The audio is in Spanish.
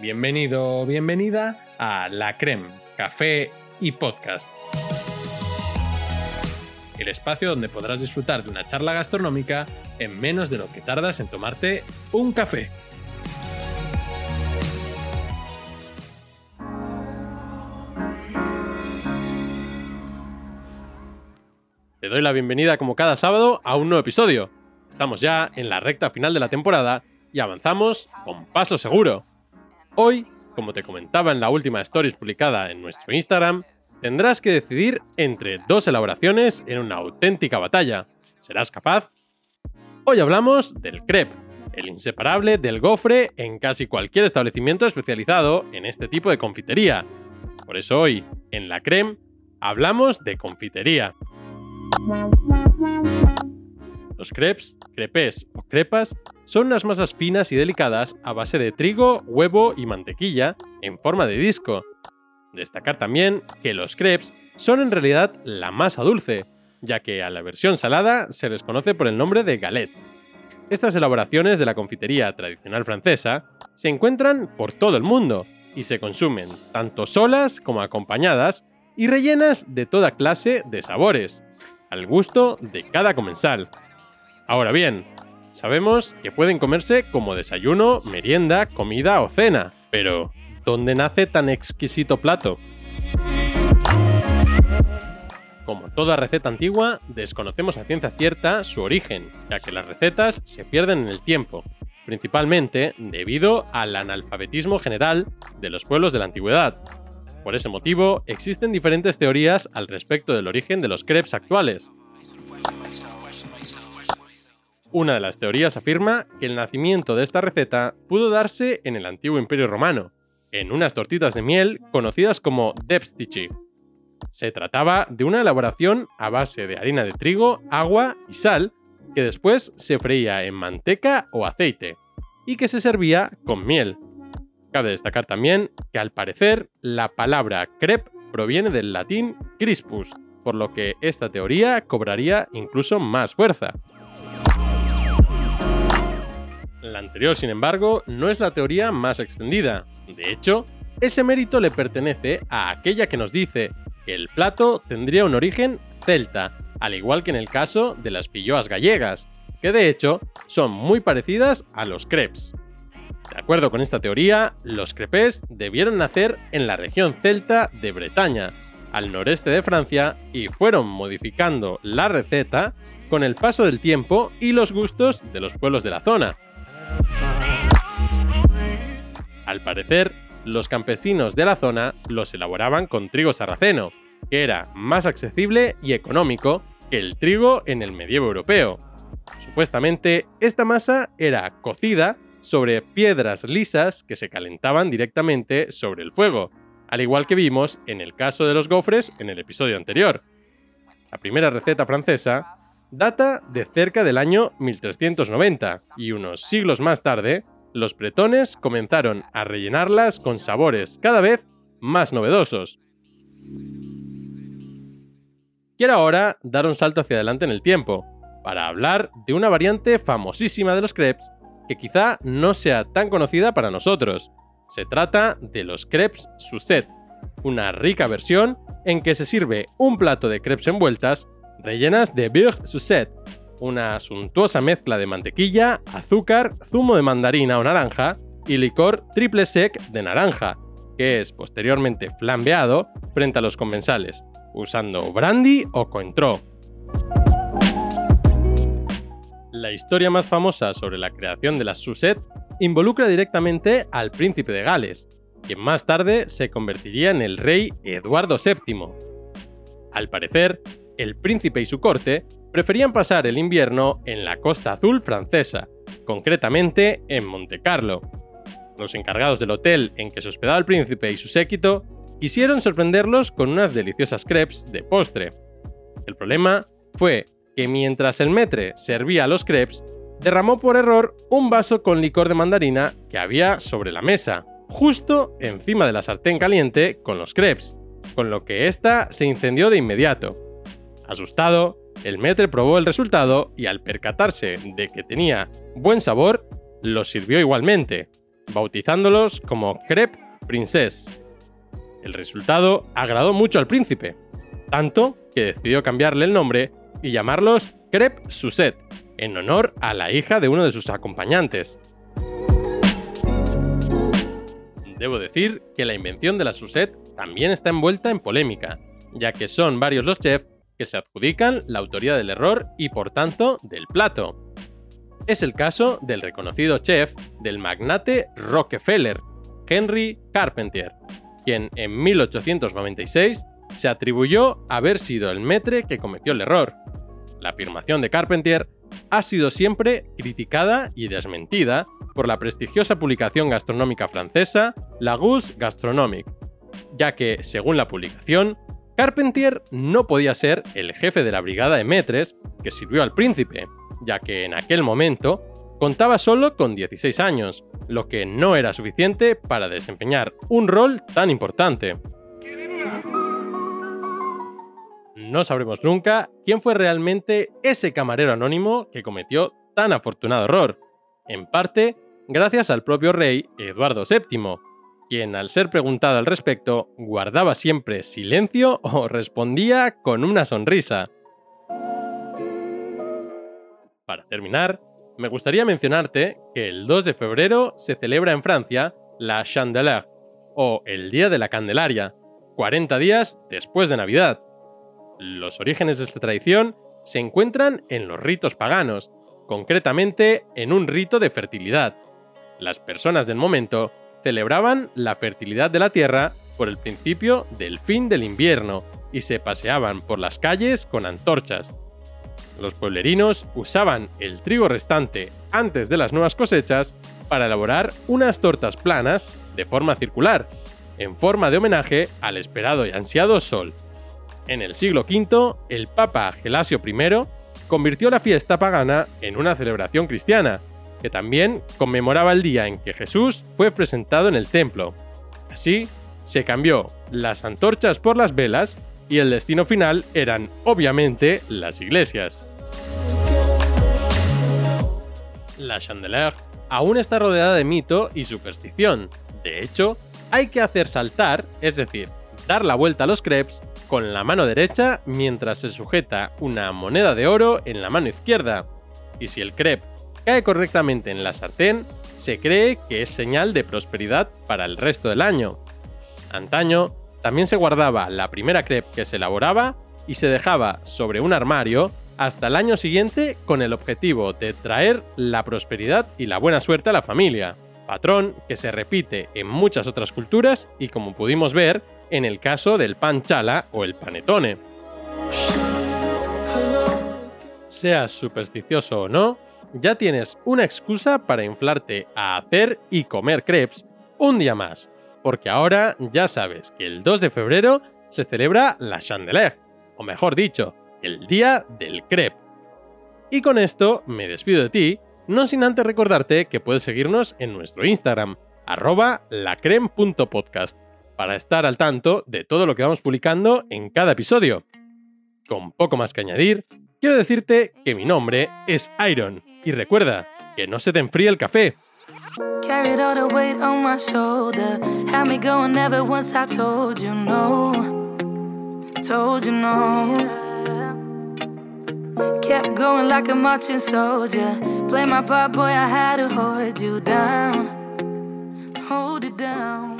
Bienvenido o bienvenida a La Creme, Café y Podcast. El espacio donde podrás disfrutar de una charla gastronómica en menos de lo que tardas en tomarte un café. Te doy la bienvenida como cada sábado a un nuevo episodio. Estamos ya en la recta final de la temporada y avanzamos con paso seguro. Hoy, como te comentaba en la última stories publicada en nuestro Instagram, tendrás que decidir entre dos elaboraciones en una auténtica batalla. ¿Serás capaz? Hoy hablamos del crepe, el inseparable del gofre en casi cualquier establecimiento especializado en este tipo de confitería. Por eso hoy, en la creme, hablamos de confitería. Los crepes, crepes o crepas son unas masas finas y delicadas a base de trigo, huevo y mantequilla en forma de disco. Destacar también que los crepes son en realidad la masa dulce, ya que a la versión salada se les conoce por el nombre de galette. Estas elaboraciones de la confitería tradicional francesa se encuentran por todo el mundo y se consumen tanto solas como acompañadas y rellenas de toda clase de sabores, al gusto de cada comensal. Ahora bien, sabemos que pueden comerse como desayuno, merienda, comida o cena, pero ¿dónde nace tan exquisito plato? Como toda receta antigua, desconocemos a ciencia cierta su origen, ya que las recetas se pierden en el tiempo, principalmente debido al analfabetismo general de los pueblos de la antigüedad. Por ese motivo, existen diferentes teorías al respecto del origen de los crepes actuales, una de las teorías afirma que el nacimiento de esta receta pudo darse en el antiguo Imperio Romano, en unas tortitas de miel conocidas como depstici. Se trataba de una elaboración a base de harina de trigo, agua y sal, que después se freía en manteca o aceite, y que se servía con miel. Cabe destacar también que al parecer la palabra crepe proviene del latín crispus, por lo que esta teoría cobraría incluso más fuerza. La anterior, sin embargo, no es la teoría más extendida. De hecho, ese mérito le pertenece a aquella que nos dice que el plato tendría un origen celta, al igual que en el caso de las filloas gallegas, que de hecho son muy parecidas a los crepes. De acuerdo con esta teoría, los crepes debieron nacer en la región celta de Bretaña, al noreste de Francia, y fueron modificando la receta con el paso del tiempo y los gustos de los pueblos de la zona, al parecer, los campesinos de la zona los elaboraban con trigo sarraceno, que era más accesible y económico que el trigo en el medievo europeo. Supuestamente, esta masa era cocida sobre piedras lisas que se calentaban directamente sobre el fuego, al igual que vimos en el caso de los gofres en el episodio anterior. La primera receta francesa data de cerca del año 1390 y unos siglos más tarde, los bretones comenzaron a rellenarlas con sabores cada vez más novedosos. Quiero ahora dar un salto hacia adelante en el tiempo, para hablar de una variante famosísima de los crepes que quizá no sea tan conocida para nosotros. Se trata de los crepes Suzette, una rica versión en que se sirve un plato de crepes envueltas rellenas de beurre Suzette, una suntuosa mezcla de mantequilla, azúcar, zumo de mandarina o naranja y licor triple sec de naranja, que es posteriormente flambeado frente a los comensales, usando brandy o cointreau. La historia más famosa sobre la creación de las Suzette involucra directamente al príncipe de Gales, quien más tarde se convertiría en el rey Eduardo VII. Al parecer, el príncipe y su corte preferían pasar el invierno en la costa azul francesa, concretamente en Monte Carlo. Los encargados del hotel en que se hospedaba el príncipe y su séquito quisieron sorprenderlos con unas deliciosas crepes de postre. El problema fue que mientras el metre servía los crepes, derramó por error un vaso con licor de mandarina que había sobre la mesa, justo encima de la sartén caliente con los crepes, con lo que ésta se incendió de inmediato. Asustado, el maître probó el resultado y al percatarse de que tenía buen sabor, lo sirvió igualmente. bautizándolos como Crepe Princess. El resultado agradó mucho al príncipe, tanto que decidió cambiarle el nombre y llamarlos Crepe Suzette, en honor a la hija de uno de sus acompañantes. Debo decir que la invención de la Suzette también está envuelta en polémica, ya que son varios los chefs que se adjudican la autoría del error y por tanto del plato. Es el caso del reconocido chef del magnate Rockefeller, Henry Carpentier, quien en 1896 se atribuyó haber sido el metre que cometió el error. La afirmación de Carpentier ha sido siempre criticada y desmentida por la prestigiosa publicación gastronómica francesa La Gousse Gastronomique, ya que, según la publicación, Carpentier no podía ser el jefe de la brigada de metres que sirvió al príncipe, ya que en aquel momento contaba solo con 16 años, lo que no era suficiente para desempeñar un rol tan importante. No sabremos nunca quién fue realmente ese camarero anónimo que cometió tan afortunado error, en parte gracias al propio rey Eduardo VII, quien al ser preguntado al respecto guardaba siempre silencio o respondía con una sonrisa. Para terminar, me gustaría mencionarte que el 2 de febrero se celebra en Francia la Chandeleur, o el Día de la Candelaria, 40 días después de Navidad. Los orígenes de esta tradición se encuentran en los ritos paganos, concretamente en un rito de fertilidad. Las personas del momento celebraban la fertilidad de la tierra por el principio del fin del invierno y se paseaban por las calles con antorchas. Los pueblerinos usaban el trigo restante antes de las nuevas cosechas para elaborar unas tortas planas de forma circular, en forma de homenaje al esperado y ansiado sol. En el siglo V, el Papa Gelasio I convirtió la fiesta pagana en una celebración cristiana, que también conmemoraba el día en que Jesús fue presentado en el templo. Así, se cambió las antorchas por las velas y el destino final eran obviamente las iglesias. La Chandeleur aún está rodeada de mito y superstición. De hecho, hay que hacer saltar, es decir, dar la vuelta a los crepes con la mano derecha mientras se sujeta una moneda de oro en la mano izquierda. Y si el crepe cae correctamente en la sartén, se cree que es señal de prosperidad para el resto del año. Antaño, también se guardaba la primera crepe que se elaboraba y se dejaba sobre un armario hasta el año siguiente con el objetivo de traer la prosperidad y la buena suerte a la familia, patrón que se repite en muchas otras culturas y como pudimos ver en el caso del pan chala o el panetone. Seas supersticioso o no, ya tienes una excusa para inflarte a hacer y comer crepes un día más, porque ahora ya sabes que el 2 de febrero se celebra la Chandeleur, o mejor dicho, el Día del Crepe. Y con esto me despido de ti, no sin antes recordarte que puedes seguirnos en nuestro Instagram, arroba lacrem.podcast, para estar al tanto de todo lo que vamos publicando en cada episodio. Con poco más que añadir, quiero decirte que mi nombre es Iron y recuerda que no se te enfríe el café. Carried all the weight on my shoulder. Had me going never once I told you no. Told you no. Kept going like a marching soldier. Play my part, boy, I had to hold you down. Hold it down.